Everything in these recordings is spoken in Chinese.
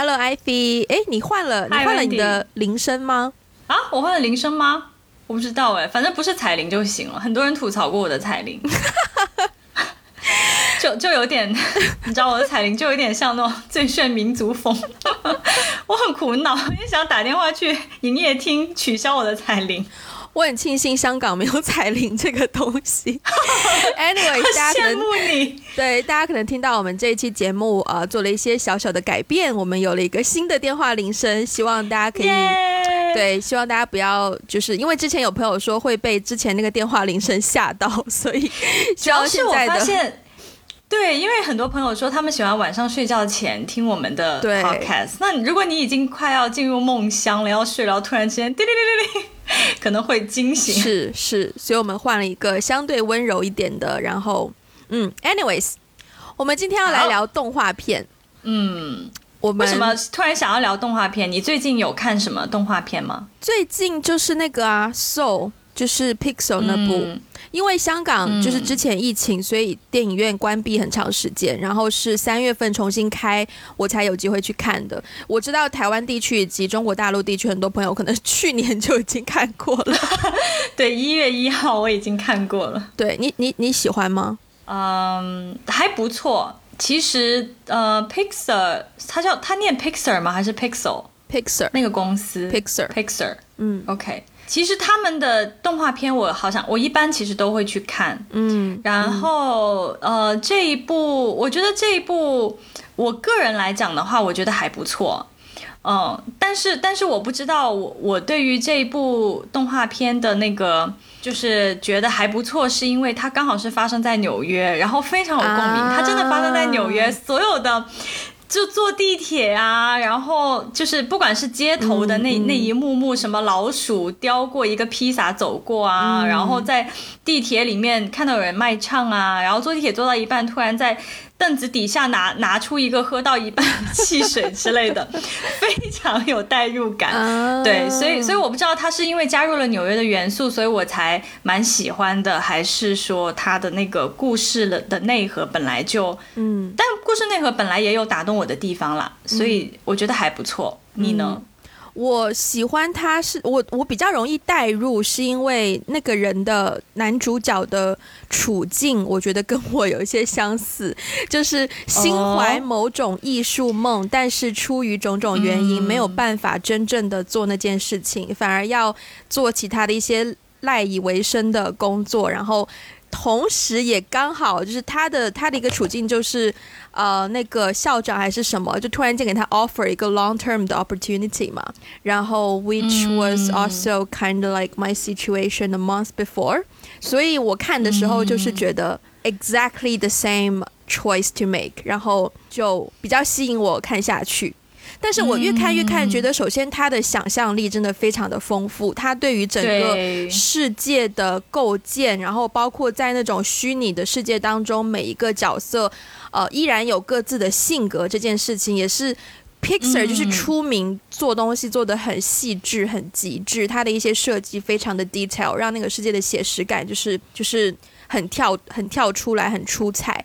Hello Ivy，哎，你换了你换了你的铃声吗？啊，我换了铃声吗？我不知道哎，反正不是彩铃就行了。很多人吐槽过我的彩铃，就就有点，你知道我的彩铃就有点像那种最炫民族风，我很苦恼，也想打电话去营业厅取消我的彩铃。我很庆幸香港没有彩铃这个东西。Anyway，大家羡慕你。对，大家可能听到我们这一期节目呃做了一些小小的改变，我们有了一个新的电话铃声，希望大家可以对，希望大家不要就是因为之前有朋友说会被之前那个电话铃声吓到，所以 主要是我发现，对，因为很多朋友说他们喜欢晚上睡觉前听我们的 podcast。那如果你已经快要进入梦乡了，要睡了，突然之间滴滴滴滴滴。可能会惊醒，是是，所以我们换了一个相对温柔一点的，然后，嗯，anyways，我们今天要来聊动画片，嗯，我们为什么突然想要聊动画片？你最近有看什么动画片吗？最近就是那个啊，Soul，就是 Pixel 那部。因为香港就是之前疫情，所以电影院关闭很长时间，然后是三月份重新开，我才有机会去看的。我知道台湾地区以及中国大陆地区很多朋友可能去年就已经看过了。对，一月一号我已经看过了。对你，你你喜欢吗？嗯，还不错。其实呃，Pixel，它叫它念 Pixel 吗？还是 Pixel？Pixel 那个公司，Pixel，Pixel。嗯，OK。其实他们的动画片我好像我一般其实都会去看，嗯，然后呃这一部我觉得这一部我个人来讲的话，我觉得还不错，嗯，但是但是我不知道我我对于这一部动画片的那个就是觉得还不错，是因为它刚好是发生在纽约，然后非常有共鸣，它真的发生在纽约，所有的。就坐地铁啊，然后就是不管是街头的那那一幕幕，什么老鼠叼过一个披萨走过啊，然后在地铁里面看到有人卖唱啊，然后坐地铁坐到一半，突然在。凳子底下拿拿出一个喝到一半汽水之类的，非常有代入感。对，所以所以我不知道他是因为加入了纽约的元素，所以我才蛮喜欢的，还是说他的那个故事的的内核本来就嗯，但故事内核本来也有打动我的地方啦，所以我觉得还不错。你呢？我喜欢他，是我我比较容易代入，是因为那个人的男主角的处境，我觉得跟我有一些相似，就是心怀某种艺术梦，但是出于种种原因没有办法真正的做那件事情，反而要做其他的一些赖以为生的工作，然后。同时，也刚好就是他的他的一个处境，就是呃，那个校长还是什么，就突然间给他 offer 一个 long term 的 opportunity 嘛。然后，which was also kind of like my situation a month before。所以我看的时候就是觉得 exactly the same choice to make，然后就比较吸引我看下去。但是我越看越看，觉得首先他的想象力真的非常的丰富，他对于整个世界的构建，然后包括在那种虚拟的世界当中，每一个角色，呃，依然有各自的性格，这件事情也是 Pixar 就是出名做东西做的很细致、很极致，他的一些设计非常的 detail，让那个世界的写实感就是就是很跳很跳出来，很出彩。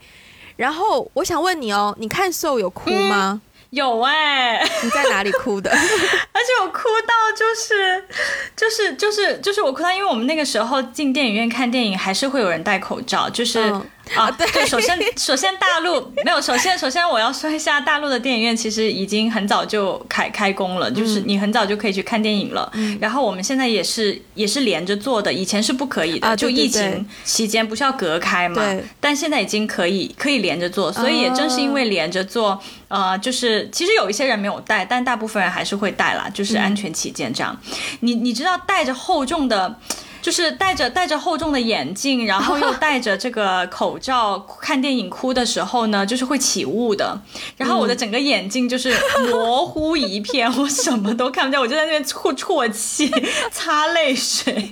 然后我想问你哦，你看 Soul 有哭吗？有哎，你在哪里哭的？而且我哭到就是，就是就是就是我哭到，因为我们那个时候进电影院看电影，还是会有人戴口罩，就是。啊，对，首先，首先大陆 没有，首先，首先我要说一下，大陆的电影院其实已经很早就开开工了，就是你很早就可以去看电影了。然后我们现在也是也是连着做的，以前是不可以的，就疫情期间不是要隔开嘛？但现在已经可以可以连着做，所以也正是因为连着做，呃，就是其实有一些人没有带，但大部分人还是会带啦，就是安全起见这样。你你知道带着厚重的。就是戴着戴着厚重的眼镜，然后又戴着这个口罩看电影，哭的时候呢，就是会起雾的。然后我的整个眼睛就是模糊一片，我什么都看不见，我就在那边啜啜泣、擦泪水。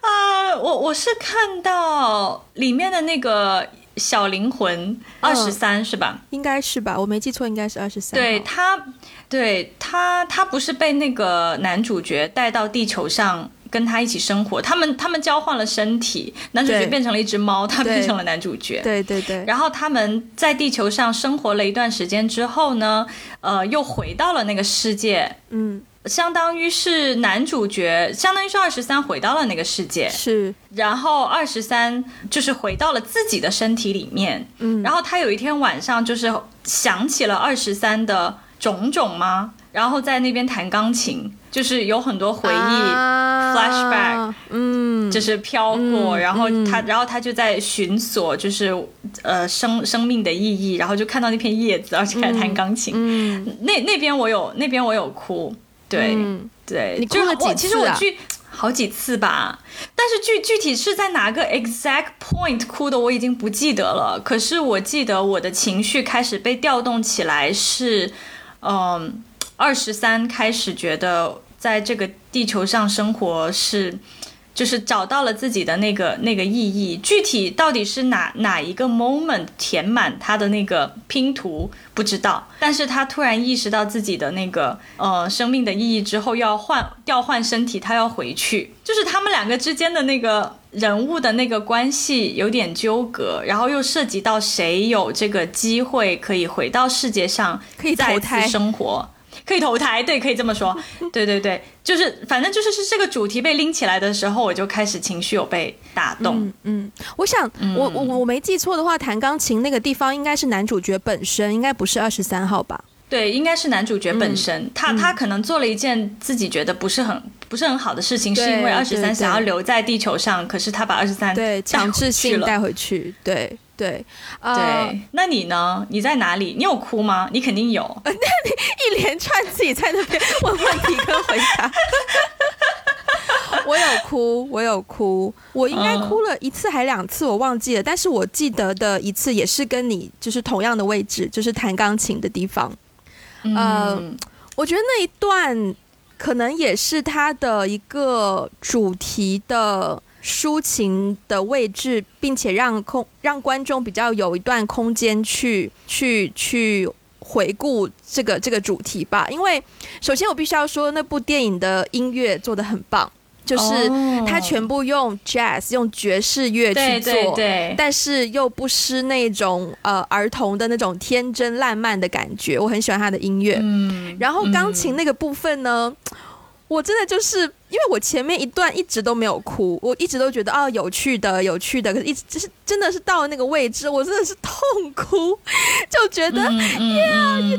啊，我我是看到里面的那个小灵魂二十三是吧？应该是吧，我没记错，应该是二十三。对他，对他，他不是被那个男主角带到地球上。跟他一起生活，他们他们交换了身体，男主角变成了一只猫，他变成了男主角。对对对。然后他们在地球上生活了一段时间之后呢，呃，又回到了那个世界。嗯。相当于是男主角，相当于是二十三回到了那个世界，是，然后二十三就是回到了自己的身体里面，嗯，然后他有一天晚上就是想起了二十三的种种吗？然后在那边弹钢琴，就是有很多回忆，flashback，嗯，就是飘过，然后他，然后他就在寻索，就是呃生生命的意义，然后就看到那片叶子，而且开始弹钢琴，嗯，那那边我有那边我有哭。对对，你哭了几次啊？其实我去好几次吧，但是具具体是在哪个 exact point 哭的，我已经不记得了。可是我记得我的情绪开始被调动起来，是嗯，二十三开始觉得在这个地球上生活是。就是找到了自己的那个那个意义，具体到底是哪哪一个 moment 填满他的那个拼图不知道，但是他突然意识到自己的那个呃生命的意义之后，要换调换身体，他要回去，就是他们两个之间的那个人物的那个关系有点纠葛，然后又涉及到谁有这个机会可以回到世界上，可以再次生活。可以投胎，对，可以这么说，对对对，就是反正就是是这个主题被拎起来的时候，我就开始情绪有被打动。嗯，我想我我我没记错的话，弹钢琴那个地方应该是男主角本身，应该不是二十三号吧？对，应该是男主角本身，他他可能做了一件自己觉得不是很不是很好的事情，是因为二十三想要留在地球上，可是他把二十三对强制性带回去，对。对，对，那你呢？你在哪里？你有哭吗？你肯定有。那你一连串自己在那边问问题跟回答。我有哭，我有哭，我应该哭了一次还两次，我忘记了。但是我记得的一次也是跟你就是同样的位置，就是弹钢琴的地方。嗯，我觉得那一段可能也是他的一个主题的。抒情的位置，并且让空让观众比较有一段空间去去去回顾这个这个主题吧。因为首先我必须要说，那部电影的音乐做的很棒，就是他全部用 jazz 用爵士乐去做，对但是又不失那种呃儿童的那种天真烂漫的感觉。我很喜欢他的音乐。嗯，然后钢琴那个部分呢？我真的就是因为我前面一段一直都没有哭，我一直都觉得啊有趣的有趣的，可是一直就是真的是到了那个位置，我真的是痛哭，就觉得 Yeah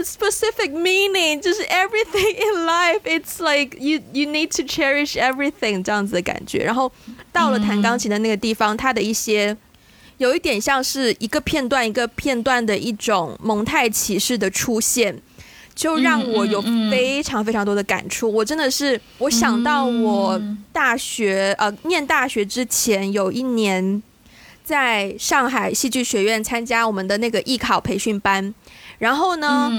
a specific meaning，就是 everything in life it's like you you need to cherish everything 这样子的感觉。然后到了弹钢琴的那个地方，它的一些有一点像是一个片段一个片段的一种蒙太奇式的出现。就让我有非常非常多的感触。我真的是，我想到我大学呃念大学之前有一年，在上海戏剧学院参加我们的那个艺考培训班。然后呢，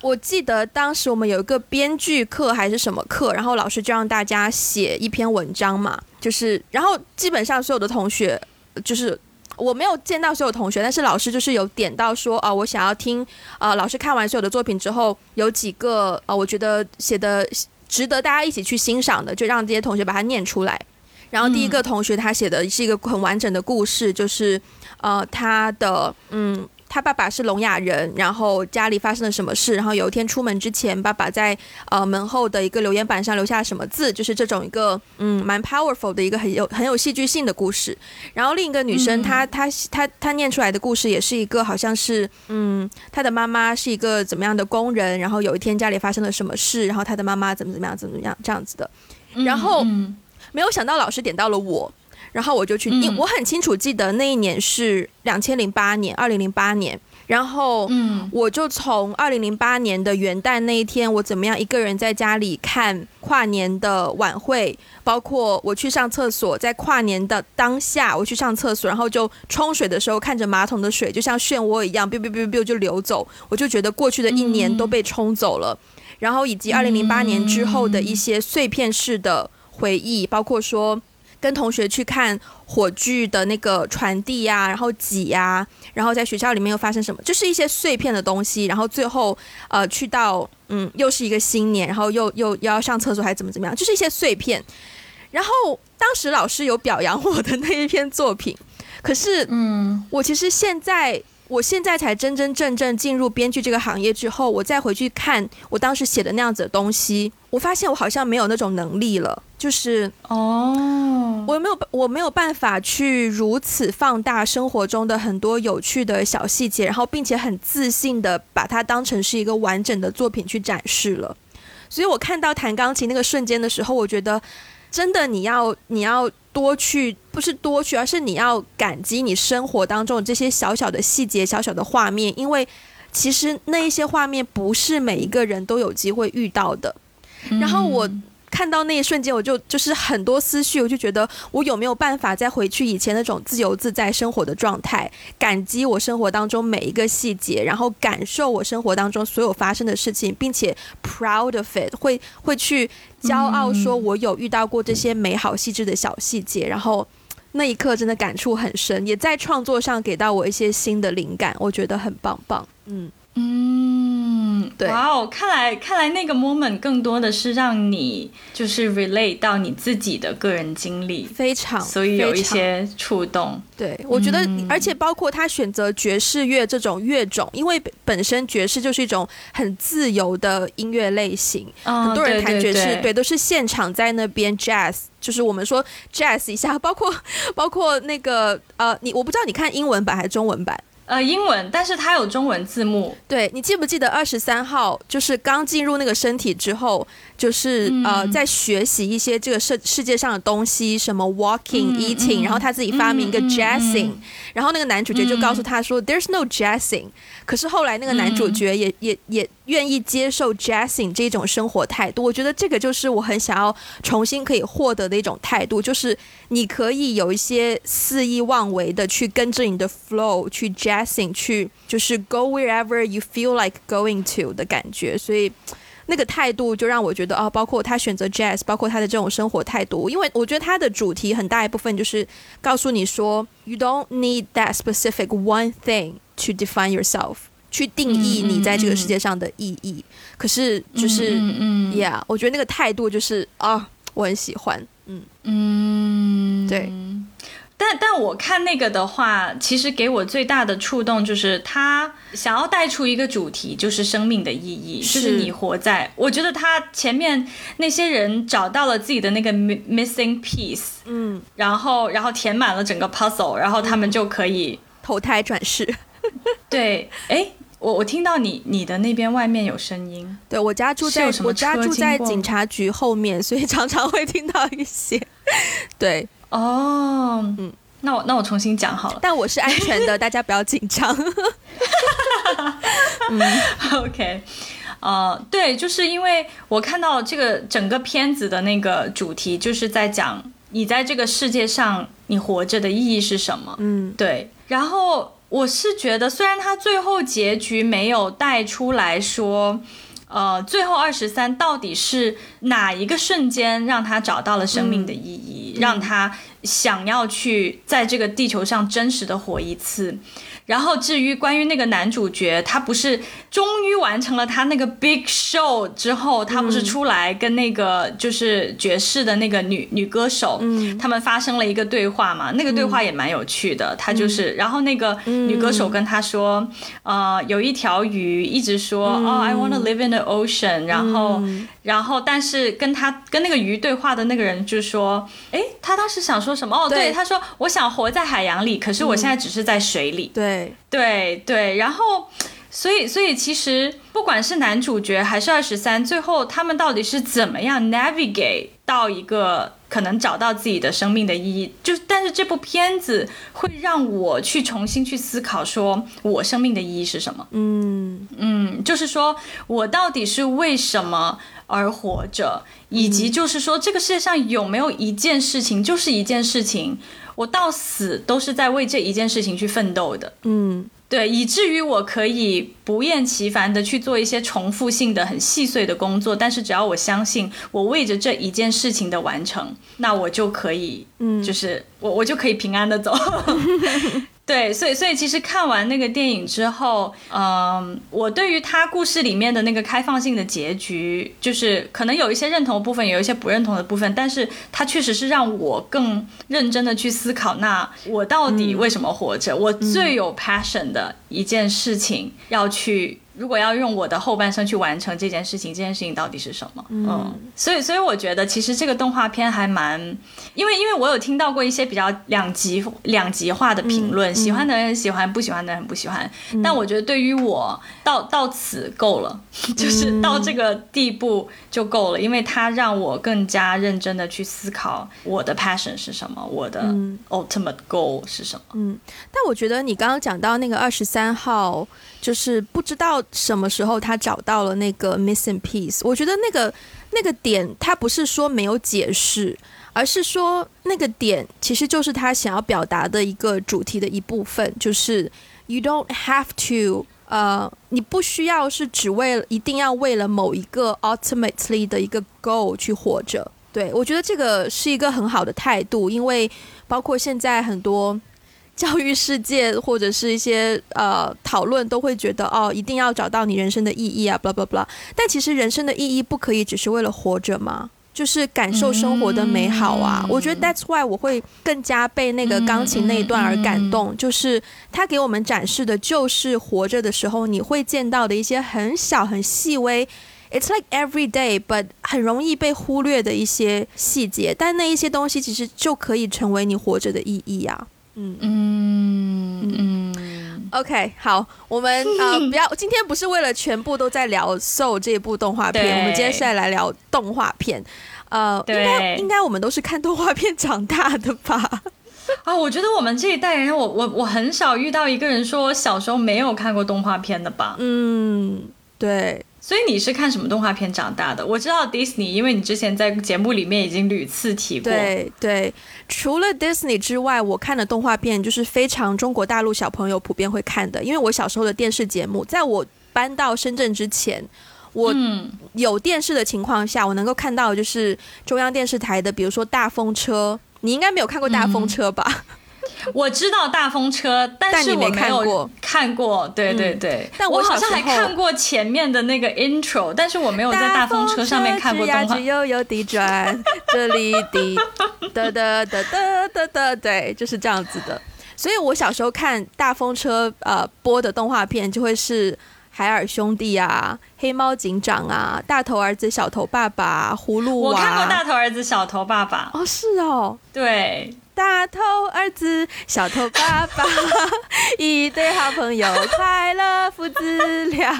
我记得当时我们有一个编剧课还是什么课，然后老师就让大家写一篇文章嘛，就是然后基本上所有的同学就是。我没有见到所有同学，但是老师就是有点到说，啊，我想要听，呃，老师看完所有的作品之后，有几个，呃，我觉得写的值得大家一起去欣赏的，就让这些同学把它念出来。然后第一个同学他写的是一个很完整的故事，就是，呃，他的，嗯。他爸爸是聋哑人，然后家里发生了什么事？然后有一天出门之前，爸爸在呃门后的一个留言板上留下什么字？就是这种一个嗯蛮 powerful 的一个很有很有戏剧性的故事。然后另一个女生，她她她她念出来的故事也是一个好像是嗯她的妈妈是一个怎么样的工人，然后有一天家里发生了什么事，然后她的妈妈怎么怎么样怎么样这样子的。然后没有想到老师点到了我。然后我就去，因我很清楚记得那一年是两千零八年，二零零八年。然后，嗯，我就从二零零八年的元旦那一天，我怎么样一个人在家里看跨年的晚会，包括我去上厕所，在跨年的当下我去上厕所，然后就冲水的时候看着马桶的水就像漩涡一样，biu biu biu biu 就流走，我就觉得过去的一年都被冲走了。然后以及二零零八年之后的一些碎片式的回忆，包括说。跟同学去看火炬的那个传递呀，然后挤呀，然后在学校里面又发生什么，就是一些碎片的东西，然后最后呃去到嗯又是一个新年，然后又又又要上厕所还是怎么怎么样，就是一些碎片。然后当时老师有表扬我的那一篇作品，可是嗯，我其实现在。我现在才真真正正进入编剧这个行业之后，我再回去看我当时写的那样子的东西，我发现我好像没有那种能力了。就是哦，我没有我没有办法去如此放大生活中的很多有趣的小细节，然后并且很自信的把它当成是一个完整的作品去展示了。所以我看到弹钢琴那个瞬间的时候，我觉得真的你要你要。多去不是多去，而是你要感激你生活当中这些小小的细节、小小的画面，因为其实那一些画面不是每一个人都有机会遇到的。然后我。看到那一瞬间，我就就是很多思绪，我就觉得我有没有办法再回去以前那种自由自在生活的状态，感激我生活当中每一个细节，然后感受我生活当中所有发生的事情，并且 proud of it，会会去骄傲说我有遇到过这些美好细致的小细节，然后那一刻真的感触很深，也在创作上给到我一些新的灵感，我觉得很棒棒，嗯。嗯。对，哇哦，看来看来那个 moment 更多的是让你就是 relate 到你自己的个人经历，非常，所以有一些触动。对，我觉得，而且包括他选择爵士乐这种乐种，因为本身爵士就是一种很自由的音乐类型，很多人弹爵士，对，都是现场在那边 jazz，就是我们说 jazz 一下，包括包括那个呃，你我不知道你看英文版还是中文版。呃，英文，但是它有中文字幕。对你记不记得二十三号，就是刚进入那个身体之后，就是呃，在学习一些这个世世界上的东西，什么 walking eating，然后他自己发明一个 jazzing，然后那个男主角就告诉他说，there's no jazzing。可是后来那个男主角也也也愿意接受 jazzing 这种生活态度。我觉得这个就是我很想要重新可以获得的一种态度，就是你可以有一些肆意妄为的去跟着你的 flow 去 jazzing，去就是 go wherever you feel like going to 的感觉。所以那个态度就让我觉得哦，包括他选择 jazz，包括他的这种生活态度，因为我觉得他的主题很大一部分就是告诉你说，you don't need that specific one thing。to define yourself，去定义你在这个世界上的意义。可是就是嗯，yeah，我觉得那个态度就是啊，我很喜欢。嗯嗯，对。但但我看那个的话，其实给我最大的触动就是他想要带出一个主题，就是生命的意义，就是你活在。我觉得他前面那些人找到了自己的那个 missing piece，嗯，然后然后填满了整个 puzzle，然后他们就可以投胎转世。对，哎，我我听到你你的那边外面有声音。对我家住在我家住在警察局后面，所以常常会听到一些。对，哦，嗯，那我那我重新讲好了。但我是安全的，大家不要紧张。嗯，OK，呃，对，就是因为我看到这个整个片子的那个主题，就是在讲你在这个世界上你活着的意义是什么。嗯，对，然后。我是觉得，虽然他最后结局没有带出来说，呃，最后二十三到底是哪一个瞬间让他找到了生命的意义，让他想要去在这个地球上真实的活一次。然后至于关于那个男主角，他不是终于完成了他那个 big show 之后，他不是出来跟那个就是爵士的那个女女歌手，嗯他们发生了一个对话嘛？那个对话也蛮有趣的。他就是，然后那个女歌手跟他说，呃，有一条鱼一直说，哦，I wanna live in the ocean。然后，然后，但是跟他跟那个鱼对话的那个人就说，哎，他当时想说什么？哦，对，他说我想活在海洋里，可是我现在只是在水里。对。对对，然后，所以所以其实不管是男主角还是二十三，最后他们到底是怎么样 navigate 到一个可能找到自己的生命的意义？就但是这部片子会让我去重新去思考，说我生命的意义是什么？嗯嗯，就是说我到底是为什么而活着，以及就是说这个世界上有没有一件事情，就是一件事情。我到死都是在为这一件事情去奋斗的。嗯对，以至于我可以不厌其烦的去做一些重复性的、很细碎的工作，但是只要我相信我为着这一件事情的完成，那我就可以，嗯，就是我我就可以平安的走。对，所以所以其实看完那个电影之后，嗯，我对于他故事里面的那个开放性的结局，就是可能有一些认同的部分，有一些不认同的部分，但是它确实是让我更认真的去思考，那我到底为什么活着？我最有 passion 的一件事情要去。如果要用我的后半生去完成这件事情，这件事情到底是什么？嗯，所以，所以我觉得其实这个动画片还蛮，因为，因为我有听到过一些比较两极两极化的评论，喜欢的人喜欢，不喜欢的人不喜欢。但我觉得对于我到到此够了，就是到这个地步就够了，因为它让我更加认真的去思考我的 passion 是什么，我的 ultimate goal 是什么。嗯，但我觉得你刚刚讲到那个二十三号。就是不知道什么时候他找到了那个 missing piece。我觉得那个那个点，他不是说没有解释，而是说那个点其实就是他想要表达的一个主题的一部分。就是 you don't have to，呃，你不需要是只为了一定要为了某一个 ultimately 的一个 goal 去活着。对我觉得这个是一个很好的态度，因为包括现在很多。教育世界或者是一些呃讨论都会觉得哦，一定要找到你人生的意义啊，blah blah blah。但其实人生的意义不可以只是为了活着吗？就是感受生活的美好啊。我觉得 that's why 我会更加被那个钢琴那一段而感动，就是他给我们展示的就是活着的时候你会见到的一些很小很细微，it's like every day but 很容易被忽略的一些细节，但那一些东西其实就可以成为你活着的意义啊。嗯嗯嗯，OK，好，我们呃 不要，今天不是为了全部都在聊《Soul》这部动画片，我们今天是来聊动画片。呃，应该应该我们都是看动画片长大的吧？啊，我觉得我们这一代人，我我我很少遇到一个人说小时候没有看过动画片的吧？嗯，对。所以你是看什么动画片长大的？我知道 Disney，因为你之前在节目里面已经屡次提过。对对，除了 Disney 之外，我看的动画片就是非常中国大陆小朋友普遍会看的。因为我小时候的电视节目，在我搬到深圳之前，我有电视的情况下，我能够看到就是中央电视台的，比如说大风车，你应该没有看过大风车吧？我知道大风车，但是我没有看过。对对对，但我好像还看过前面的那个 intro，但是我没有在大风车上面看过动画。大悠悠地转，这里的哒哒哒哒哒哒，对，就是这样子的。所以我小时候看大风车呃播的动画片，就会是海尔兄弟啊、黑猫警长啊、大头儿子小头爸爸、葫芦娃。我看过大头儿子小头爸爸。哦，是哦，对。大头儿子，小头爸爸，一对好朋友，快乐父子俩。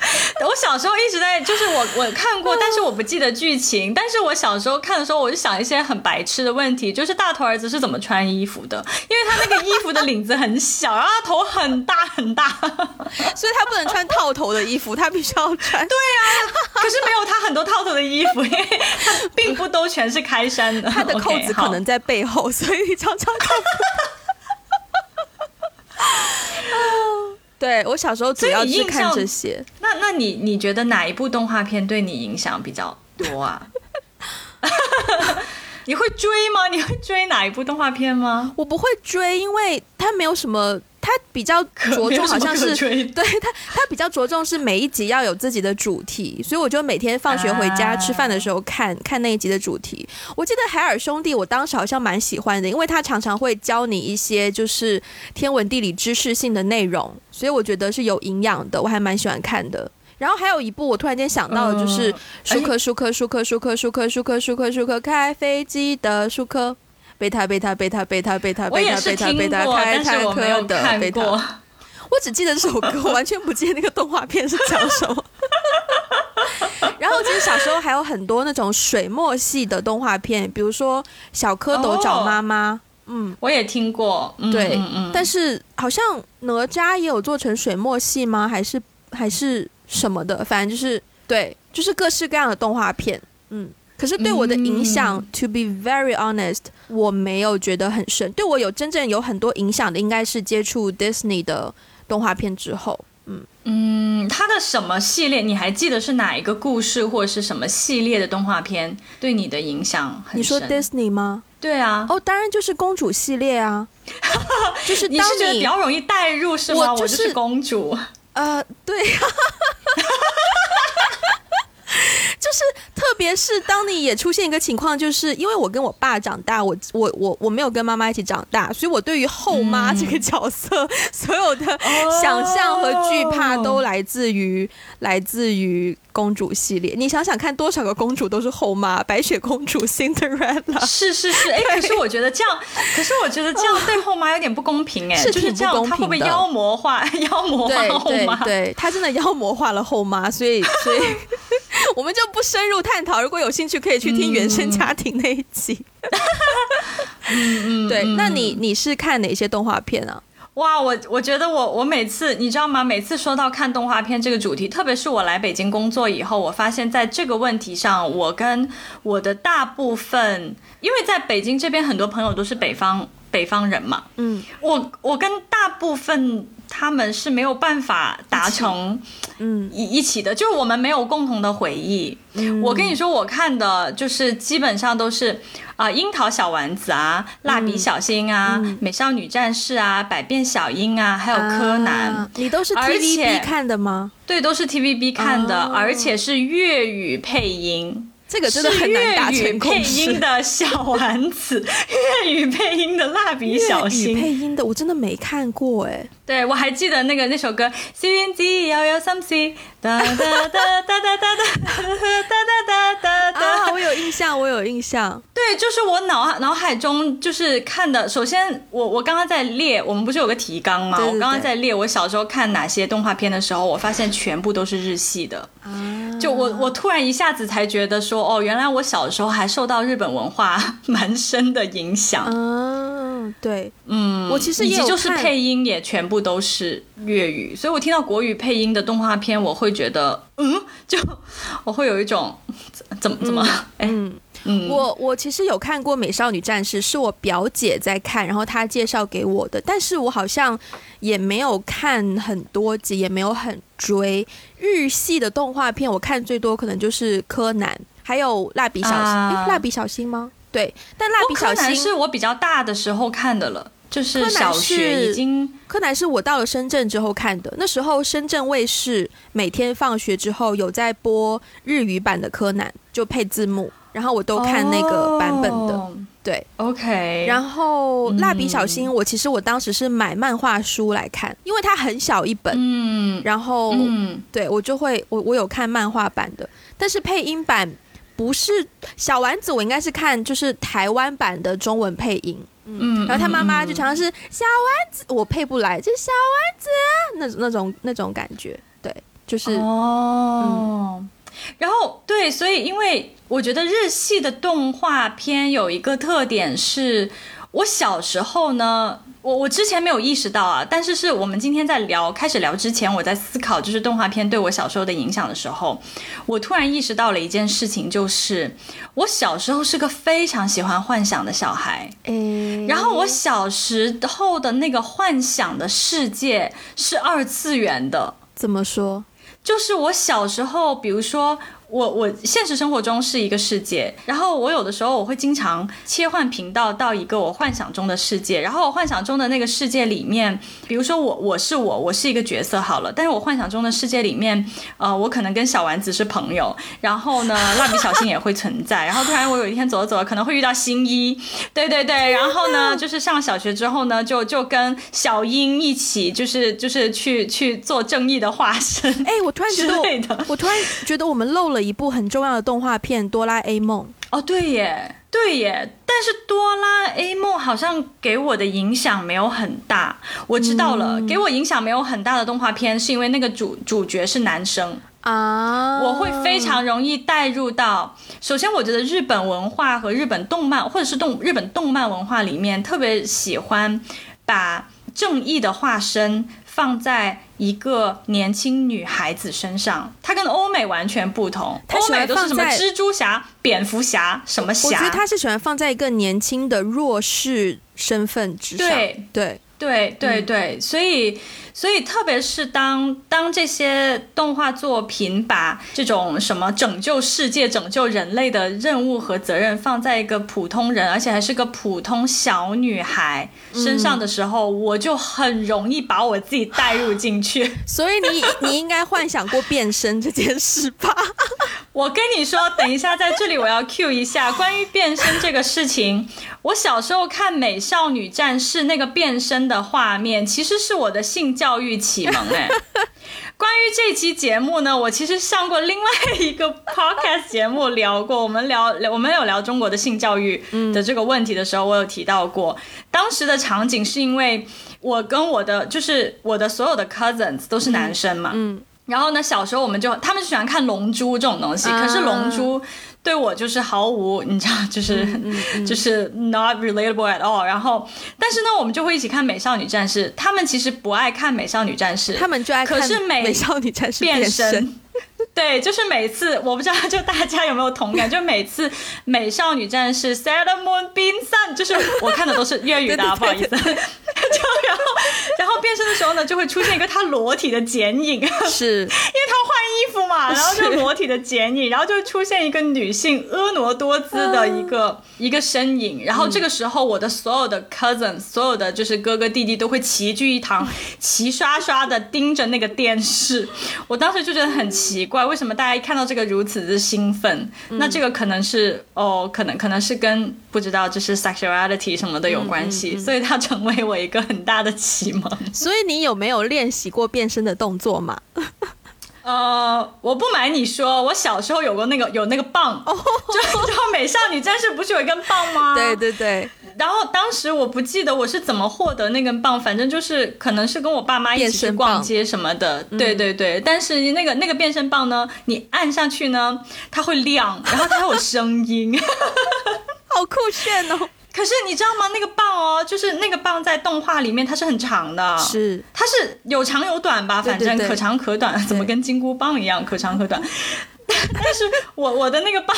我小时候一直在，就是我我看过，但是我不记得剧情。但是我小时候看的时候，我就想一些很白痴的问题，就是大头儿子是怎么穿衣服的？因为他那个衣服的领子很小，然后他头很大很大，所以他不能穿套头的衣服，他必须要穿。对啊，可是没有他很多套头的衣服，因为他并不都全是开衫的，他的扣子可能在背后，所以常常看不到。对我小时候主要是看这些。那那你你觉得哪一部动画片对你影响比较多啊？你会追吗？你会追哪一部动画片吗？我不会追，因为它没有什么。它比较着重，好像是对它，它比较着重是每一集要有自己的主题，所以我就每天放学回家吃饭的时候看看那一集的主题。我记得海尔兄弟，我当时好像蛮喜欢的，因为他常常会教你一些就是天文地理知识性的内容，所以我觉得是有营养的，我还蛮喜欢看的。然后还有一部我突然间想到的就是舒克舒克舒克舒克舒克舒克舒克舒克开飞机的舒克。贝塔贝塔贝塔贝塔贝塔贝塔贝塔贝塔开坦克的贝塔，我只记得这首歌，我完全不记得那个动画片是讲什么。然后其实小时候还有很多那种水墨系的动画片，比如说小蝌蚪找妈妈，嗯，我也听过，对，但是好像哪吒也有做成水墨戏吗？还是还是什么的？反正就是对，就是各式各样的动画片，嗯。可是对我的影响，to be very honest，我没有觉得很深。对我有真正有很多影响的，应该是接触 Disney 的动画片之后。嗯嗯，它的什么系列？你还记得是哪一个故事或者是什么系列的动画片对你的影响很深？你说 Disney 吗？对啊，哦，当然就是公主系列啊，就是你是觉得比较容易代入是吗？我就是公主。呃，对。就是，特别是当你也出现一个情况，就是因为我跟我爸长大，我我我我没有跟妈妈一起长大，所以我对于后妈这个角色，所有的想象和惧怕都来自于来自于公主系列。你想想看，多少个公主都是后妈，白雪公主、Cinderella，是是是。哎，可是我觉得这样，可是我觉得这样对后妈有点不公平，哎，是这样，她会不会。妖魔化，妖魔化后妈，对她真的妖魔化了后妈，所以所以。我们就不深入探讨，如果有兴趣可以去听原生家庭那一集。嗯嗯，对，那你你是看哪些动画片啊？哇，我我觉得我我每次你知道吗？每次说到看动画片这个主题，特别是我来北京工作以后，我发现在这个问题上，我跟我的大部分，因为在北京这边很多朋友都是北方北方人嘛，嗯，我我跟大部分。他们是没有办法达成，嗯，一一起的，就是我们没有共同的回忆。我跟你说，我看的就是基本上都是啊，樱桃小丸子啊，蜡笔小新啊，美少女战士啊，百变小樱啊，还有柯南。你都是 TVB 看的吗？对，都是 TVB 看的，而且是粤语配音。这个真的很难达成配音的小丸子，粤语配音的蜡笔小新，配音的我真的没看过哎。对，我还记得那个那首歌《幸运机要有 something》，哒哒哒哒哒哒哒哒哒哒哒哒啊！我有印象，我有印象。对，就是我脑脑海中就是看的。首先，我我刚刚在列，我们不是有个提纲吗？我刚刚在列我小时候看哪些动画片的时候，我发现全部都是日系的。啊！就我我突然一下子才觉得说，哦，原来我小时候还受到日本文化 蛮深的影响。嗯，对，嗯，我其实以及就是配音也全部。都是粤语，所以我听到国语配音的动画片，我会觉得，嗯，就我会有一种怎么怎么，哎嗯。嗯，我我其实有看过《美少女战士》，是我表姐在看，然后她介绍给我的，但是我好像也没有看很多集，也没有很追。日系的动画片，我看最多可能就是柯南，还有蜡笔小新，蜡笔小新吗？对，但蜡笔小新是我比较大的时候看的了。就是小学已经，柯南是我到了深圳之后看的。那时候深圳卫视每天放学之后有在播日语版的柯南，就配字幕，然后我都看那个版本的。对，OK。然后蜡笔小新，我其实我当时是买漫画书来看，因为它很小一本。嗯。然后，嗯，对我就会我我有看漫画版的，但是配音版不是小丸子，我应该是看就是台湾版的中文配音。嗯，然后他妈妈就常常是小丸子，我配不来，就小丸子那那种那种感觉，对，就是哦。然后对，所以因为我觉得日系的动画片有一个特点是，我小时候呢。我我之前没有意识到啊，但是是我们今天在聊开始聊之前，我在思考就是动画片对我小时候的影响的时候，我突然意识到了一件事情，就是我小时候是个非常喜欢幻想的小孩，嗯，然后我小时候的那个幻想的世界是二次元的，怎么说？就是我小时候，比如说。我我现实生活中是一个世界，然后我有的时候我会经常切换频道到一个我幻想中的世界，然后我幻想中的那个世界里面，比如说我我是我我是一个角色好了，但是我幻想中的世界里面，呃，我可能跟小丸子是朋友，然后呢，蜡笔小新也会存在，然后突然我有一天走着走着可能会遇到新一，对对对，然后呢，就是上小学之后呢，就就跟小樱一起，就是就是去去做正义的化身，哎，我突然觉得，我突然觉得我们漏了。一部很重要的动画片《哆啦 A 梦》哦，对耶，对耶，但是哆啦 A 梦好像给我的影响没有很大。我知道了，给我影响没有很大的动画片，是因为那个主主角是男生啊，我会非常容易带入到。首先，我觉得日本文化和日本动漫，或者是动日本动漫文化里面，特别喜欢把正义的化身。放在一个年轻女孩子身上，它跟欧美完全不同。欧美都是什么蜘蛛侠、蝙蝠侠什么侠？我觉得他是喜欢放在一个年轻的弱势身份之上。对对对对对，所以。所以，特别是当当这些动画作品把这种什么拯救世界、拯救人类的任务和责任放在一个普通人，而且还是个普通小女孩身上的时候，我就很容易把我自己带入进去。所以，你你应该幻想过变身这件事吧？我跟你说，等一下，在这里我要 cue 一下关于变身这个事情。我小时候看《美少女战士》那个变身的画面，其实是我的性教育启蒙哎。关于这期节目呢，我其实上过另外一个 podcast 节目聊过，我们聊我们有聊中国的性教育的这个问题的时候，我有提到过，当时的场景是因为我跟我的就是我的所有的 cousins 都是男生嘛，嗯，然后呢，小时候我们就他们喜欢看《龙珠》这种东西，可是《龙珠》。对我就是毫无，你知道，就是 就是 not relatable at all。然后，但是呢，我们就会一起看《美少女战士》，他们其实不爱看《美少女战士》，他们就爱看《美少女战士》变身。对，就是每次我不知道，就大家有没有同感？就每次《美少女战士》Sailor Moon Bin Sun，就是我看的都是粤语的，不好意思。就然后，然后变身的时候呢，就会出现一个她裸体的剪影，是因为她换衣服嘛，然后就裸体的剪影，然后就出现一个女性婀娜多姿的一个一个身影。然后这个时候，我的所有的 cousins，所有的就是哥哥弟弟都会齐聚一堂，齐刷刷的盯着那个电视。我当时就觉得很奇怪。为什么大家一看到这个如此之兴奋？那这个可能是哦，可能可能是跟不知道就是 sexuality 什么的有关系，所以它成为我一个很大的启蒙。所以你有没有练习过变身的动作嘛？呃，我不瞒你说，我小时候有过那个有那个棒，就就美少女战士不是有一根棒吗？对对对。然后当时我不记得我是怎么获得那根棒，反正就是可能是跟我爸妈一起去逛街什么的。对对对，但是那个那个变身棒呢，你按上去呢，它会亮，然后它有声音，好酷炫哦！可是你知道吗？那个棒哦，就是那个棒在动画里面它是很长的，是它是有长有短吧，反正可长可短，怎么跟金箍棒一样可长可短？但是我我的那个棒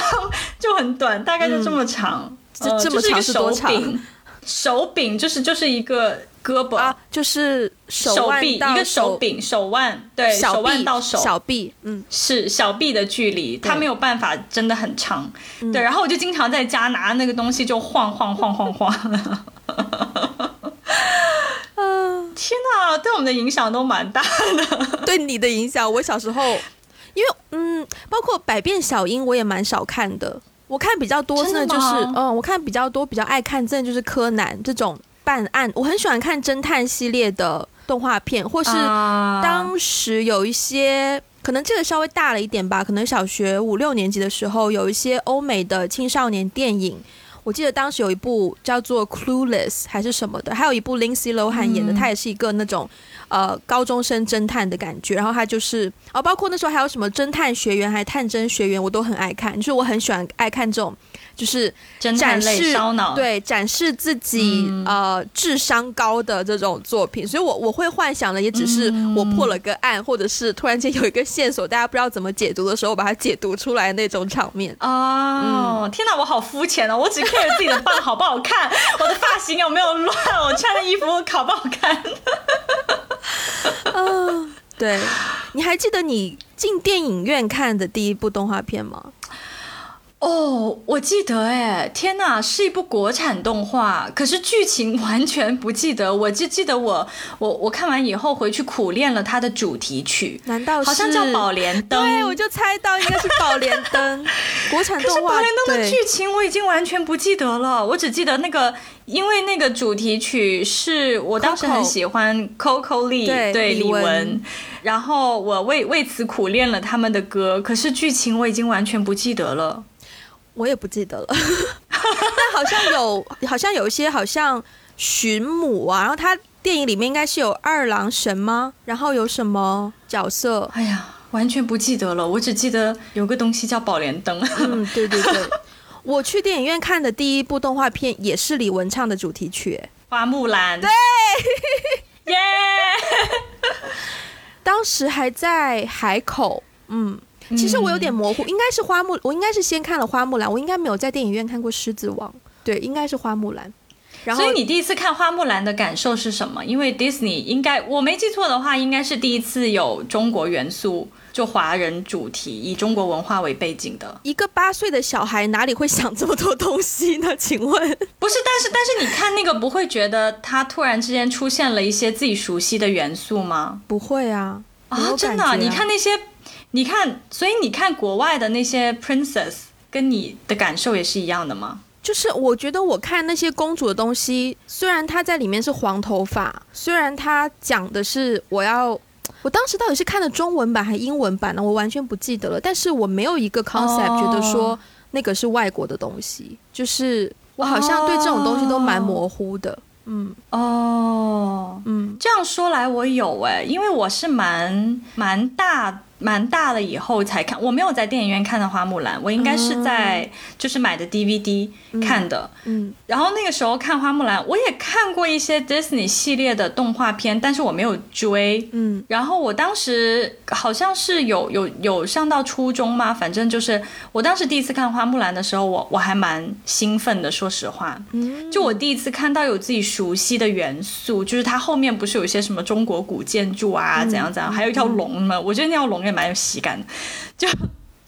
就很短，大概就这么长。这这么长是多长？手柄就是就是一个胳膊啊，就是手臂一个手柄手腕，对，手腕到手小臂，嗯，是小臂的距离，它没有办法真的很长，对。然后我就经常在家拿那个东西就晃晃晃晃晃。嗯，天哪，对我们的影响都蛮大的。对你的影响，我小时候，因为嗯，包括百变小樱，我也蛮少看的。我看比较多，真的就是，嗯，我看比较多，比较爱看，真的就是柯南这种办案。我很喜欢看侦探系列的动画片，或是当时有一些，可能这个稍微大了一点吧，可能小学五六年级的时候，有一些欧美的青少年电影。我记得当时有一部叫做《Clueless》还是什么的，还有一部 Lindsay Lohan 演的，他也是一个那种。呃，高中生侦探的感觉，然后他就是哦，包括那时候还有什么侦探学员，还探侦学员，我都很爱看，就是我很喜欢爱看这种，就是展示对展示自己呃智商高的这种作品，所以我我会幻想的也只是我破了个案，或者是突然间有一个线索，大家不知道怎么解读的时候，把它解读出来那种场面。哦，天哪，我好肤浅哦，我只 care 自己的棒好不好看，我的发型有没有乱，我穿的衣服好不好看。嗯，对，你还记得你进电影院看的第一部动画片吗？哦，我记得，哎，天哪，是一部国产动画，可是剧情完全不记得。我就记得我，我，我看完以后回去苦练了它的主题曲，难道好像叫《宝莲灯》？对，我就猜到应该是《宝莲灯》。国产动画，《宝莲灯》的剧情我已经完全不记得了，我只记得那个。因为那个主题曲是我当时很喜欢 Coco Lee 对李玟，然后我为为此苦练了他们的歌，可是剧情我已经完全不记得了，我也不记得了。但好像有，好像有一些好像寻母啊，然后他电影里面应该是有二郎神吗？然后有什么角色？哎呀，完全不记得了，我只记得有个东西叫宝莲灯。嗯，对对对。我去电影院看的第一部动画片也是李玟唱的主题曲，《花木兰》。对，耶！当时还在海口，嗯，其实我有点模糊，应该是花木，我应该是先看了花木兰，我应该没有在电影院看过狮子王，对，应该是花木兰。然后，所以你第一次看花木兰的感受是什么？因为 Disney 应该我没记错的话，应该是第一次有中国元素。就华人主题，以中国文化为背景的一个八岁的小孩哪里会想这么多东西呢？请问不是，但是但是你看那个不会觉得他突然之间出现了一些自己熟悉的元素吗？不会啊啊，真的，你看那些，你看，所以你看国外的那些 princess，跟你的感受也是一样的吗？就是我觉得我看那些公主的东西，虽然她在里面是黄头发，虽然她讲的是我要。我当时到底是看的中文版还是英文版呢？我完全不记得了。但是我没有一个 concept 觉得说那个是外国的东西，就是我好像对这种东西都蛮模糊的。嗯，哦，嗯，这样说来我有哎，因为我是蛮蛮大。蛮大了以后才看，我没有在电影院看的花木兰，我应该是在就是买的 DVD 看的。嗯，然后那个时候看花木兰，我也看过一些 Disney 系列的动画片，但是我没有追。嗯，然后我当时好像是有有有上到初中嘛，反正就是我当时第一次看花木兰的时候，我我还蛮兴奋的，说实话。嗯，就我第一次看到有自己熟悉的元素，就是它后面不是有一些什么中国古建筑啊，怎样怎样，还有一条龙嘛，我觉得那条龙也。蛮有喜感的，就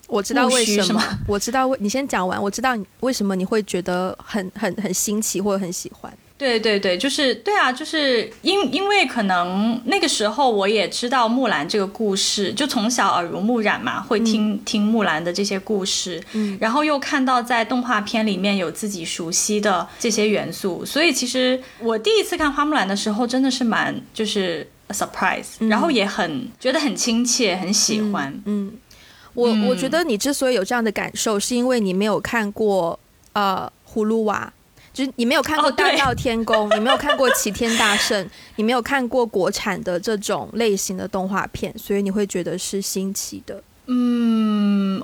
我知道为什么，我知道为你先讲完，我知道你为什么你会觉得很很很新奇或者很喜欢。对对对，就是对啊，就是因因为可能那个时候我也知道木兰这个故事，就从小耳濡目染嘛，会听听木兰的这些故事，嗯，然后又看到在动画片里面有自己熟悉的这些元素，所以其实我第一次看花木兰的时候，真的是蛮就是。surprise，然后也很觉得很亲切，很喜欢。嗯，我我觉得你之所以有这样的感受，是因为你没有看过呃葫芦娃，就是你没有看过大闹天宫，你没有看过齐天大圣，你没有看过国产的这种类型的动画片，所以你会觉得是新奇的。嗯，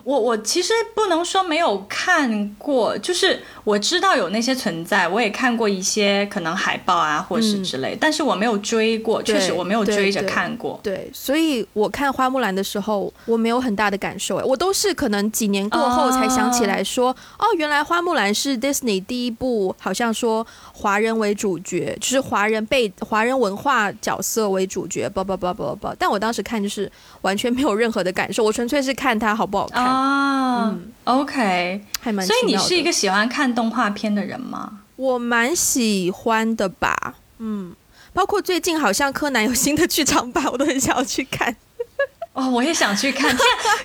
我我其实不能说没有看过，就是我知道有那些存在，我也看过一些可能海报啊，或是之类，但是我没有追过，确实我没有追着看过。对，所以我看花木兰的时候，我没有很大的感受，哎，我都是可能几年过后才想起来说，哦，原来花木兰是 Disney 第一部，好像说华人为主角，就是华人被华人文化角色为主角，不不不不不，但我当时看就是完全没有任何的感受，我纯。粹是看它好不好看啊？OK，还蛮。所以你是一个喜欢看动画片的人吗？我蛮喜欢的吧。嗯，包括最近好像柯南有新的剧场版，我都很想要去看。哦，我也想去看。天，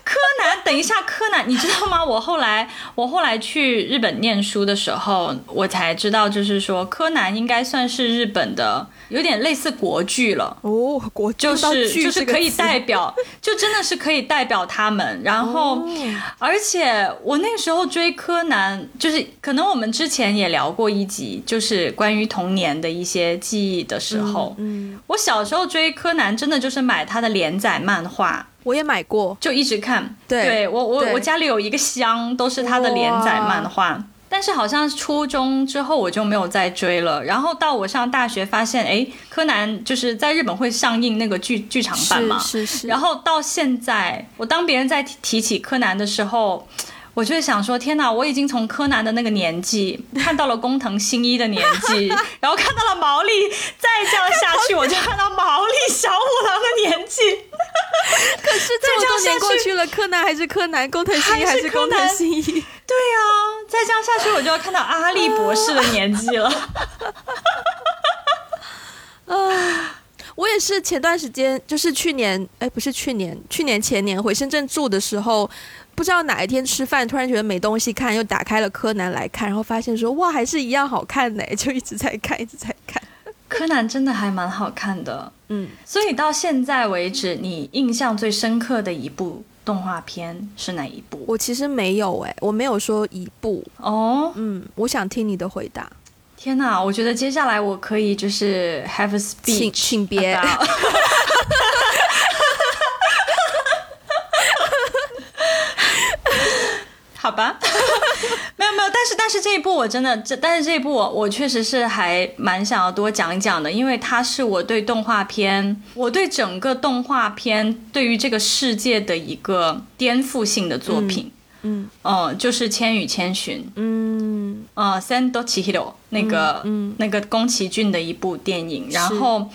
柯南，等一下，柯南，你知道吗？我后来，我后来去日本念书的时候，我才知道，就是说，柯南应该算是日本的。有点类似国剧了哦，国就是就是可以代表，就真的是可以代表他们。然后，而且我那个时候追柯南，就是可能我们之前也聊过一集，就是关于童年的一些记忆的时候。嗯，我小时候追柯南，真的就是买他的连载漫画，我也买过，就一直看。对，我我我家里有一个箱，都是他的连载漫画。但是好像初中之后我就没有再追了，然后到我上大学发现，哎，柯南就是在日本会上映那个剧剧场版嘛，是是是。然后到现在，我当别人在提起柯南的时候，我就会想说，天哪，我已经从柯南的那个年纪看到了工藤新一的年纪，然后看到了毛利，再这样下去，我就看到毛利小五郎的年纪。可是这么多年过去了，柯南还是柯南，工藤新一还是工藤新一。对呀，再这样下去，我就要看到阿笠博士的年纪了。啊，我也是前段时间，就是去年，哎，不是去年，去年前年回深圳住的时候，不知道哪一天吃饭，突然觉得没东西看，又打开了柯南来看，然后发现说，哇，还是一样好看呢，就一直在看，一直在看。柯南真的还蛮好看的，嗯，所以到现在为止，你印象最深刻的一部。动画片是哪一部？我其实没有哎，我没有说一部哦。嗯，我想听你的回答。天哪，我觉得接下来我可以就是 have a speech，请请别。好吧，没有没有，但是但是这一部我真的这，但是这一部我我确实是还蛮想要多讲一讲的，因为它是我对动画片，我对整个动画片对于这个世界的一个颠覆性的作品。嗯，嗯，就是《千与千寻》。嗯，呃，Sendo Chihiro 那个，嗯，那个宫崎骏的一部电影。然后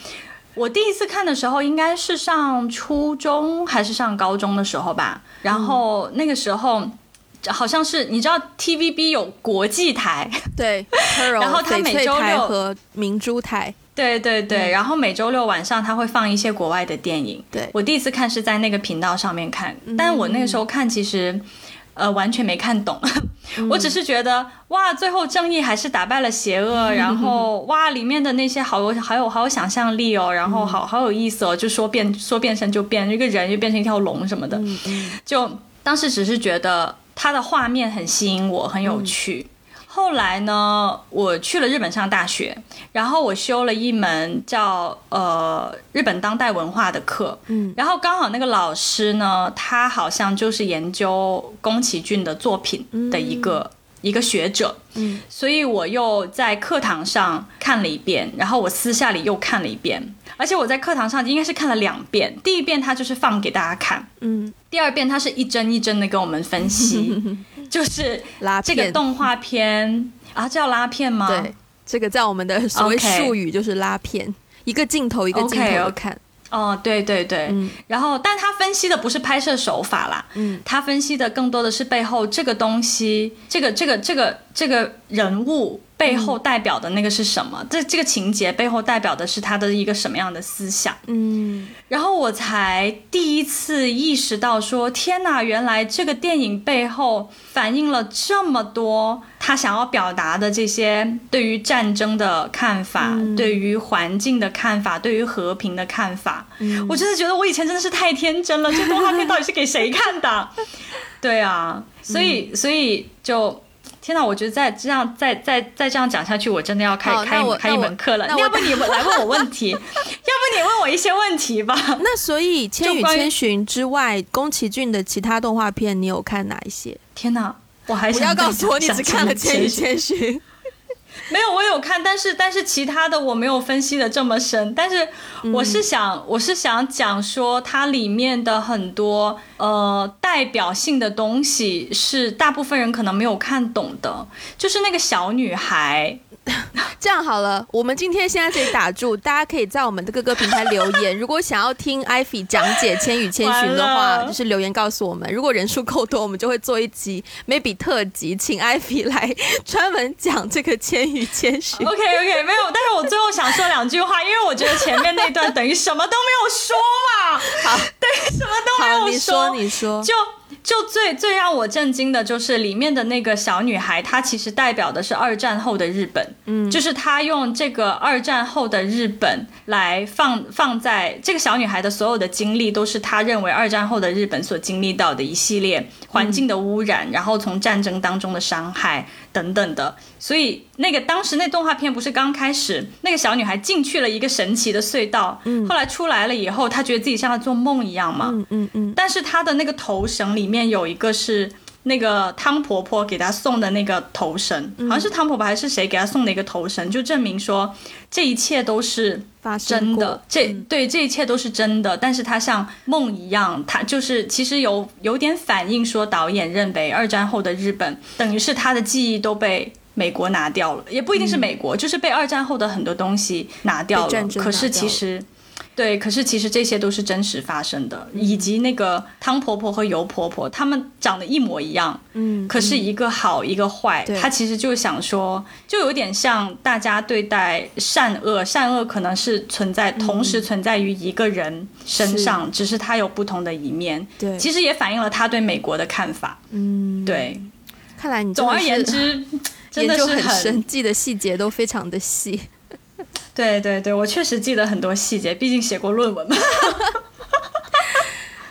我第一次看的时候，应该是上初中还是上高中的时候吧。然后那个时候。好像是你知道 TVB 有国际台，对，然后它每周六和明珠台，对对对，然后每周六晚上它会放一些国外的电影。对。我第一次看是在那个频道上面看，但我那个时候看其实呃完全没看懂，我只是觉得哇，最后正义还是打败了邪恶，然后哇里面的那些好有好有好有想象力哦，然后好好有意思哦，就说变说变身就变一个人，就变成一条龙什么的，就当时只是觉得。它的画面很吸引我，很有趣。后来呢，我去了日本上大学，然后我修了一门叫呃日本当代文化的课。嗯，然后刚好那个老师呢，他好像就是研究宫崎骏的作品的一个一个学者。嗯，所以我又在课堂上看了一遍，然后我私下里又看了一遍。而且我在课堂上应该是看了两遍，第一遍他就是放给大家看，嗯，第二遍他是一帧一帧的跟我们分析，就是拉这个动画片啊，叫拉片吗？对，这个在我们的所谓术语就是拉片，一个镜头一个镜头看。哦，对对对，然后，但他分析的不是拍摄手法啦，嗯，他分析的更多的是背后这个东西，这个这个这个这个人物。背后代表的那个是什么？这这个情节背后代表的是他的一个什么样的思想？嗯，然后我才第一次意识到，说天哪，原来这个电影背后反映了这么多他想要表达的这些对于战争的看法，对于环境的看法，对于和平的看法。我真的觉得我以前真的是太天真了，这动画片到底是给谁看的？对啊，所以所以就。天哪，我觉得再这样再再再这样讲下去，我真的要开开开一门课了。要不你 来问我问题，要不你问我一些问题吧。那所以《千与千寻》之外，宫崎骏的其他动画片，你有看哪一些？天哪，我还不要告诉我你只看了《千与千寻》。没有，我有看，但是但是其他的我没有分析的这么深。但是我是想，我是想讲说，它里面的很多呃代表性的东西是大部分人可能没有看懂的，就是那个小女孩。这样好了，我们今天现在这里打住，大家可以在我们的各个平台留言。如果想要听艾菲讲解《千与千寻》的话，就是留言告诉我们。如果人数够多，我们就会做一集 maybe 特辑，请艾菲来专门讲这个《千与千寻》。OK OK，没有，但是我最后想说两句话，因为我觉得前面那段等于什么都没有说嘛。好，对，什么都没有说。你说，你说，就。就最最让我震惊的就是里面的那个小女孩，她其实代表的是二战后的日本，嗯，就是她用这个二战后的日本来放放在这个小女孩的所有的经历，都是她认为二战后的日本所经历到的一系列环境的污染，然后从战争当中的伤害。等等的，所以那个当时那动画片不是刚开始，那个小女孩进去了一个神奇的隧道，嗯，后来出来了以后，她觉得自己像在做梦一样嘛，嗯嗯嗯，但是她的那个头绳里面有一个是。那个汤婆婆给她送的那个头绳，好像是汤婆婆还是谁给她送的一个头绳，就证明说这一切都是真的。这对这一切都是真的，但是它像梦一样，它就是其实有有点反映说，导演认为二战后的日本等于是他的记忆都被美国拿掉了，也不一定是美国，就是被二战后的很多东西拿掉了。可是其实。对，可是其实这些都是真实发生的，以及那个汤婆婆和油婆婆，她们长得一模一样，嗯，可是一个好一个坏，她其实就想说，就有点像大家对待善恶，善恶可能是存在同时存在于一个人身上，只是他有不同的一面，对，其实也反映了他对美国的看法，嗯，对，看来你总而言之，真的是很深，记的细节都非常的细。对对对，我确实记得很多细节，毕竟写过论文嘛。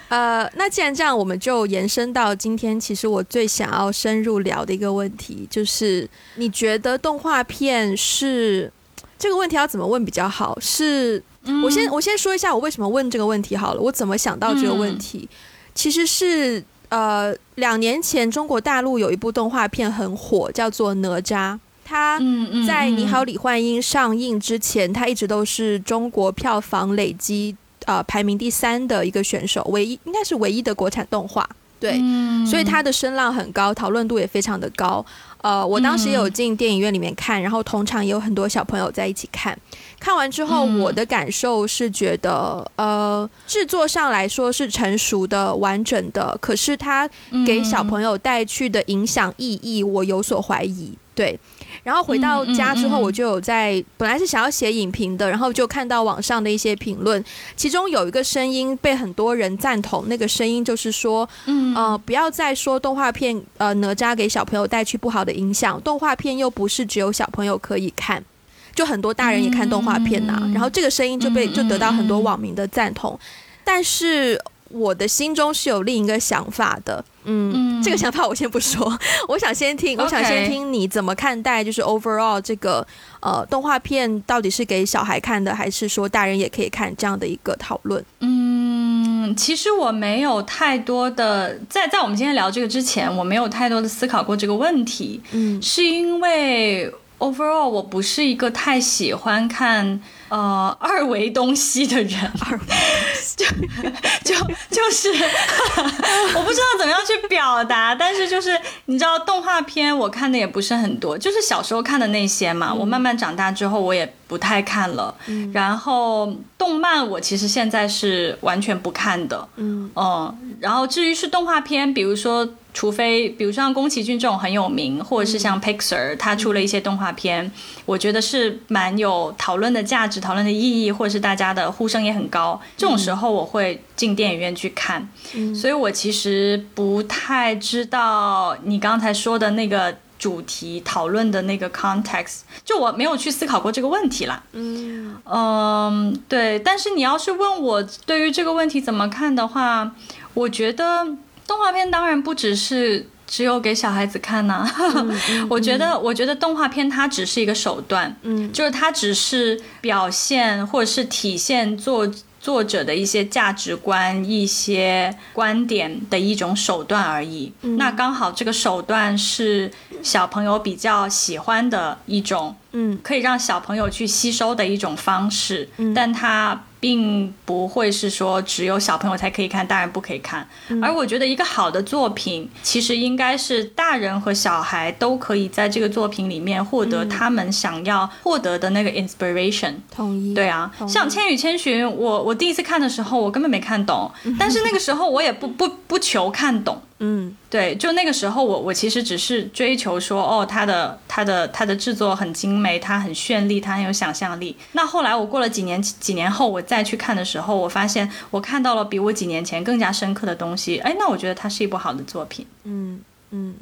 呃，那既然这样，我们就延伸到今天，其实我最想要深入聊的一个问题，就是你觉得动画片是这个问题要怎么问比较好？是我先我先说一下我为什么问这个问题好了，我怎么想到这个问题，其实是呃，两年前中国大陆有一部动画片很火，叫做《哪吒》。它在《你好，李焕英》上映之前，它一直都是中国票房累积呃排名第三的一个选手，唯一应该是唯一的国产动画。对，所以它的声浪很高，讨论度也非常的高。呃，我当时也有进电影院里面看，然后同场也有很多小朋友在一起看。看完之后，我的感受是觉得，呃，制作上来说是成熟的、完整的，可是它给小朋友带去的影响意义，我有所怀疑。对。然后回到家之后，我就有在本来是想要写影评的，然后就看到网上的一些评论，其中有一个声音被很多人赞同，那个声音就是说，呃，不要再说动画片呃哪吒给小朋友带去不好的影响，动画片又不是只有小朋友可以看，就很多大人也看动画片呐。然后这个声音就被就得到很多网民的赞同，但是。我的心中是有另一个想法的，嗯，这个想法我先不说，我想先听，我想先听你怎么看待，就是 overall 这个呃动画片到底是给小孩看的，还是说大人也可以看这样的一个讨论？嗯，其实我没有太多的在在我们今天聊这个之前，我没有太多的思考过这个问题，嗯，是因为 overall 我不是一个太喜欢看。呃，二维东西的人，二维 就就就是，我不知道怎么样去表达，但是就是你知道，动画片我看的也不是很多，就是小时候看的那些嘛。我慢慢长大之后，我也不太看了。然后动漫我其实现在是完全不看的。嗯嗯，然后至于是动画片，比如说。除非，比如像宫崎骏这种很有名，或者是像 Pixar，他出了一些动画片，我觉得是蛮有讨论的价值、讨论的意义，或者是大家的呼声也很高。这种时候，我会进电影院去看。所以我其实不太知道你刚才说的那个主题讨论的那个 context，就我没有去思考过这个问题啦。嗯嗯，对。但是你要是问我对于这个问题怎么看的话，我觉得。动画片当然不只是只有给小孩子看呐，我觉得，我觉得动画片它只是一个手段，嗯，就是它只是表现或者是体现作作者的一些价值观、一些观点的一种手段而已。那刚好这个手段是小朋友比较喜欢的一种，嗯，可以让小朋友去吸收的一种方式，但它。并不会是说只有小朋友才可以看，大人不可以看。而我觉得一个好的作品，其实应该是大人和小孩都可以在这个作品里面获得他们想要获得的那个 inspiration。同意。对啊，像《千与千寻》，我我第一次看的时候，我根本没看懂，但是那个时候我也不不不求看懂。嗯，对，就那个时候，我我其实只是追求说，哦，它的它的它的制作很精美，它很绚丽，它很有想象力。那后来我过了几年几年后，我再去看的时候，我发现我看到了比我几年前更加深刻的东西。哎，那我觉得它是一部好的作品。嗯嗯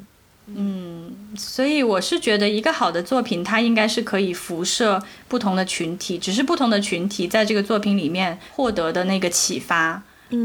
嗯，所以我是觉得一个好的作品，它应该是可以辐射不同的群体，只是不同的群体在这个作品里面获得的那个启发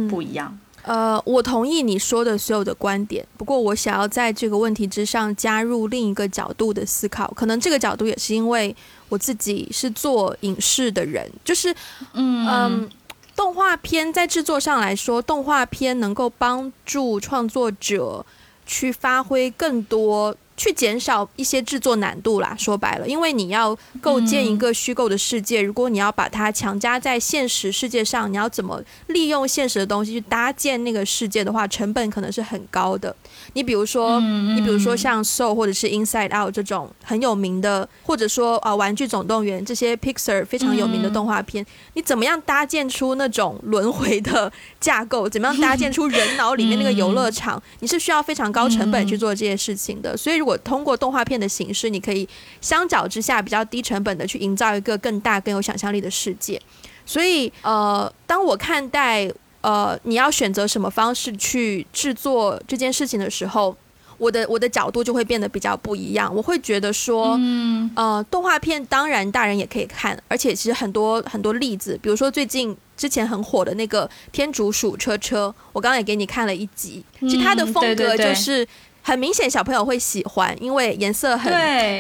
不一样。呃，我同意你说的所有的观点，不过我想要在这个问题之上加入另一个角度的思考。可能这个角度也是因为我自己是做影视的人，就是，嗯，动画片在制作上来说，动画片能够帮助创作者去发挥更多。去减少一些制作难度啦，说白了，因为你要构建一个虚构的世界，如果你要把它强加在现实世界上，你要怎么利用现实的东西去搭建那个世界的话，成本可能是很高的。你比如说，你比如说像《Soul》或者是《Inside Out》这种很有名的，或者说啊，《玩具总动员》这些 Pixar 非常有名的动画片，你怎么样搭建出那种轮回的架构？怎么样搭建出人脑里面那个游乐场？你是需要非常高成本去做这些事情的。所以，如果通过动画片的形式，你可以相较之下比较低成本的去营造一个更大、更有想象力的世界。所以，呃，当我看待呃你要选择什么方式去制作这件事情的时候，我的我的角度就会变得比较不一样。我会觉得说，嗯，呃，动画片当然大人也可以看，而且其实很多很多例子，比如说最近之前很火的那个《天竺鼠车车》，我刚刚也给你看了一集，其实它的风格就是。很明显，小朋友会喜欢，因为颜色很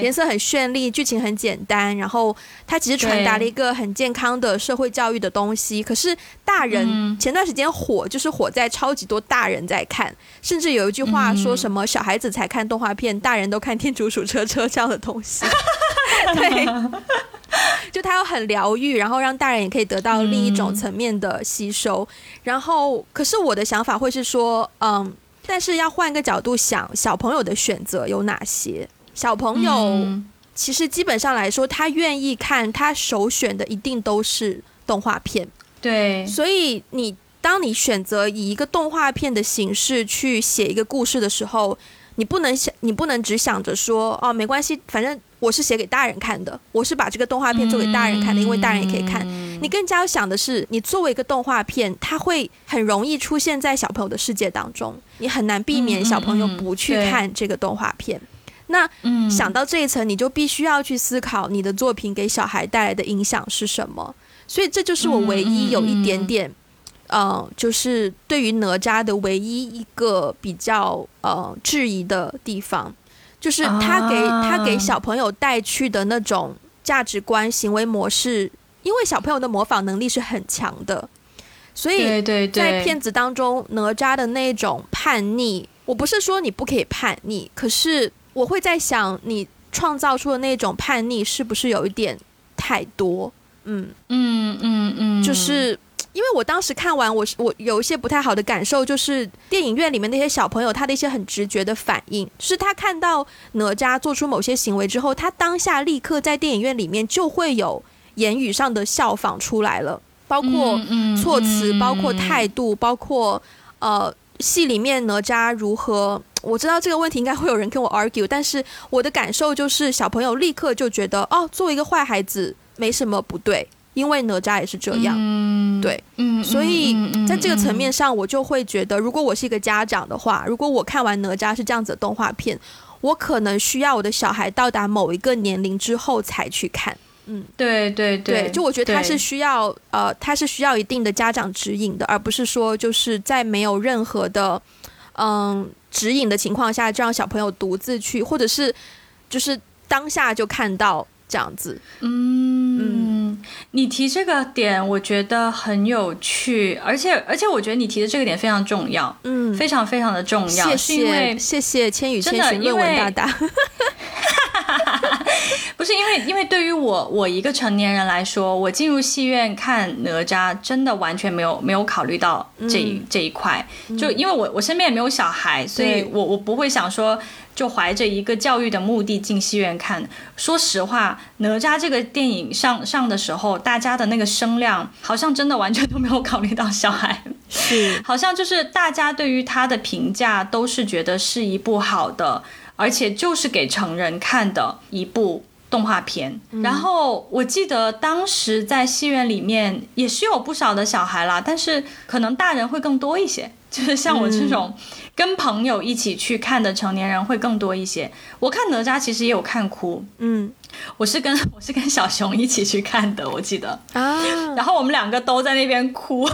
颜色很绚丽，剧情很简单，然后它其实传达了一个很健康的社会教育的东西。可是大人前段时间火，就是火在超级多大人在看，甚至有一句话说什么小孩子才看动画片，大人都看天竺鼠车车这样的东西。对，就它又很疗愈，然后让大人也可以得到另一种层面的吸收。然后，可是我的想法会是说，嗯。但是要换个角度想，小朋友的选择有哪些？小朋友其实基本上来说，他愿意看，他首选的一定都是动画片。对，所以你当你选择以一个动画片的形式去写一个故事的时候，你不能想，你不能只想着说，哦，没关系，反正。我是写给大人看的，我是把这个动画片做给大人看的，因为大人也可以看。你更加要想的是，你作为一个动画片，它会很容易出现在小朋友的世界当中，你很难避免小朋友不去看这个动画片。那想到这一层，你就必须要去思考你的作品给小孩带来的影响是什么。所以这就是我唯一有一点点，呃，就是对于哪吒的唯一一个比较呃质疑的地方。就是他给他给小朋友带去的那种价值观、行为模式，因为小朋友的模仿能力是很强的，所以在片子当中，哪吒的那种叛逆，我不是说你不可以叛逆，可是我会在想，你创造出的那种叛逆是不是有一点太多？嗯嗯嗯嗯，就是。因为我当时看完，我是我有一些不太好的感受，就是电影院里面那些小朋友他的一些很直觉的反应，是他看到哪吒做出某些行为之后，他当下立刻在电影院里面就会有言语上的效仿出来了，包括措辞，包括态度，包括呃戏里面哪吒如何，我知道这个问题应该会有人跟我 argue，但是我的感受就是小朋友立刻就觉得哦，作为一个坏孩子没什么不对。因为哪吒也是这样，对，所以在这个层面上，我就会觉得，如果我是一个家长的话，如果我看完哪吒是这样子的动画片，我可能需要我的小孩到达某一个年龄之后才去看。嗯，对对对，就我觉得他是需要呃，他是需要一定的家长指引的，而不是说就是在没有任何的嗯指引的情况下，就让小朋友独自去，或者是就是当下就看到。这样子，嗯，你提这个点，我觉得很有趣，而且而且，我觉得你提的这个点非常重要，嗯，非常非常的重要，谢谢谢谢千与千寻论文大大。不是因为，因为对于我我一个成年人来说，我进入戏院看哪吒，真的完全没有没有考虑到这这一块。就因为我我身边也没有小孩，所以我我不会想说，就怀着一个教育的目的进戏院看。说实话，哪吒这个电影上上的时候，大家的那个声量，好像真的完全都没有考虑到小孩，是 好像就是大家对于他的评价都是觉得是一部好的。而且就是给成人看的一部动画片。然后我记得当时在戏院里面也是有不少的小孩啦，但是可能大人会更多一些。就是像我这种跟朋友一起去看的成年人会更多一些。我看哪吒其实也有看哭，嗯，我是跟 我是跟小熊一起去看的，我记得啊。然后我们两个都在那边哭。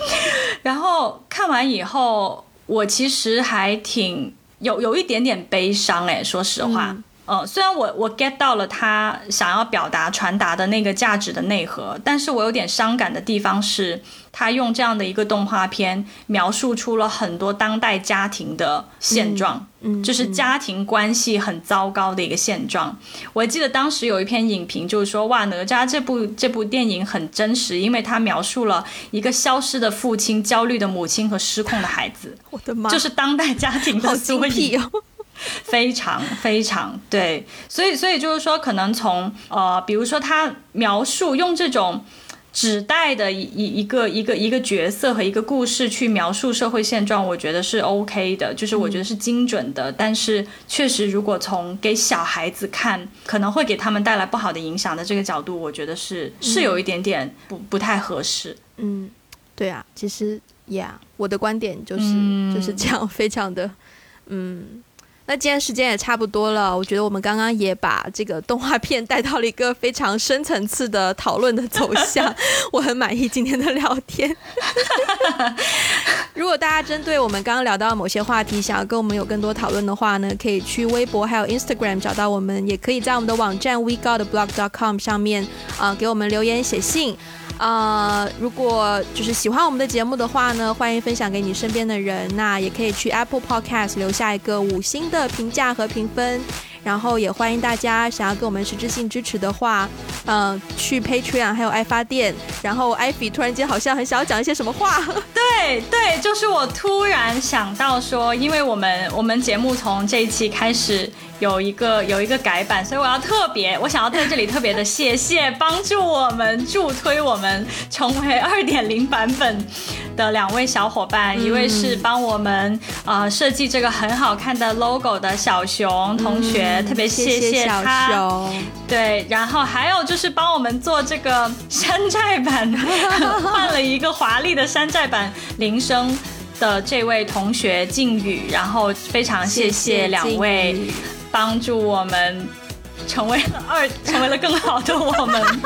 然后看完以后，我其实还挺。有有一点点悲伤哎，说实话，嗯，虽然我我 get 到了他想要表达传达的那个价值的内核，但是我有点伤感的地方是。他用这样的一个动画片描述出了很多当代家庭的现状，嗯，就是家庭关系很糟糕的一个现状。我记得当时有一篇影评，就是说，哇，哪吒这部这部电影很真实，因为它描述了一个消失的父亲、焦虑的母亲和失控的孩子。我的妈，就是当代家庭的缩影哦，非常非常对。所以，所以就是说，可能从呃，比如说他描述用这种。指代的一一一个一个一个角色和一个故事去描述社会现状，我觉得是 OK 的，就是我觉得是精准的。但是确实，如果从给小孩子看可能会给他们带来不好的影响的这个角度，我觉得是是有一点点不不太合适。嗯，对啊，其实呀，我的观点就是就是这样，非常的嗯。那今天时间也差不多了，我觉得我们刚刚也把这个动画片带到了一个非常深层次的讨论的走向，我很满意今天的聊天。如果大家针对我们刚刚聊到某些话题，想要跟我们有更多讨论的话呢，可以去微博还有 Instagram 找到我们，也可以在我们的网站 wegodblog.com 上面啊给我们留言写信。呃，如果就是喜欢我们的节目的话呢，欢迎分享给你身边的人。那也可以去 Apple Podcast 留下一个五星的评价和评分。然后也欢迎大家想要跟我们实质性支持的话，嗯，去 Patreon 还有爱发电。然后艾比突然间好像很想要讲一些什么话。对对，就是我突然想到说，因为我们我们节目从这一期开始。有一个有一个改版，所以我要特别，我想要在这里特别的谢谢帮助我们助推我们成为二点零版本的两位小伙伴，一位是帮我们呃设计这个很好看的 logo 的小熊同学，特别谢谢他。对，然后还有就是帮我们做这个山寨版，换了一个华丽的山寨版铃声的这位同学靖宇，然后非常谢谢两位。帮助我们成为了二，成为了更好的我们。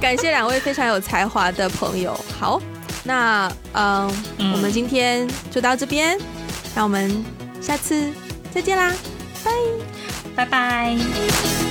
感谢两位非常有才华的朋友。好，那嗯，我们今天就到这边，那我们下次再见啦，拜拜拜。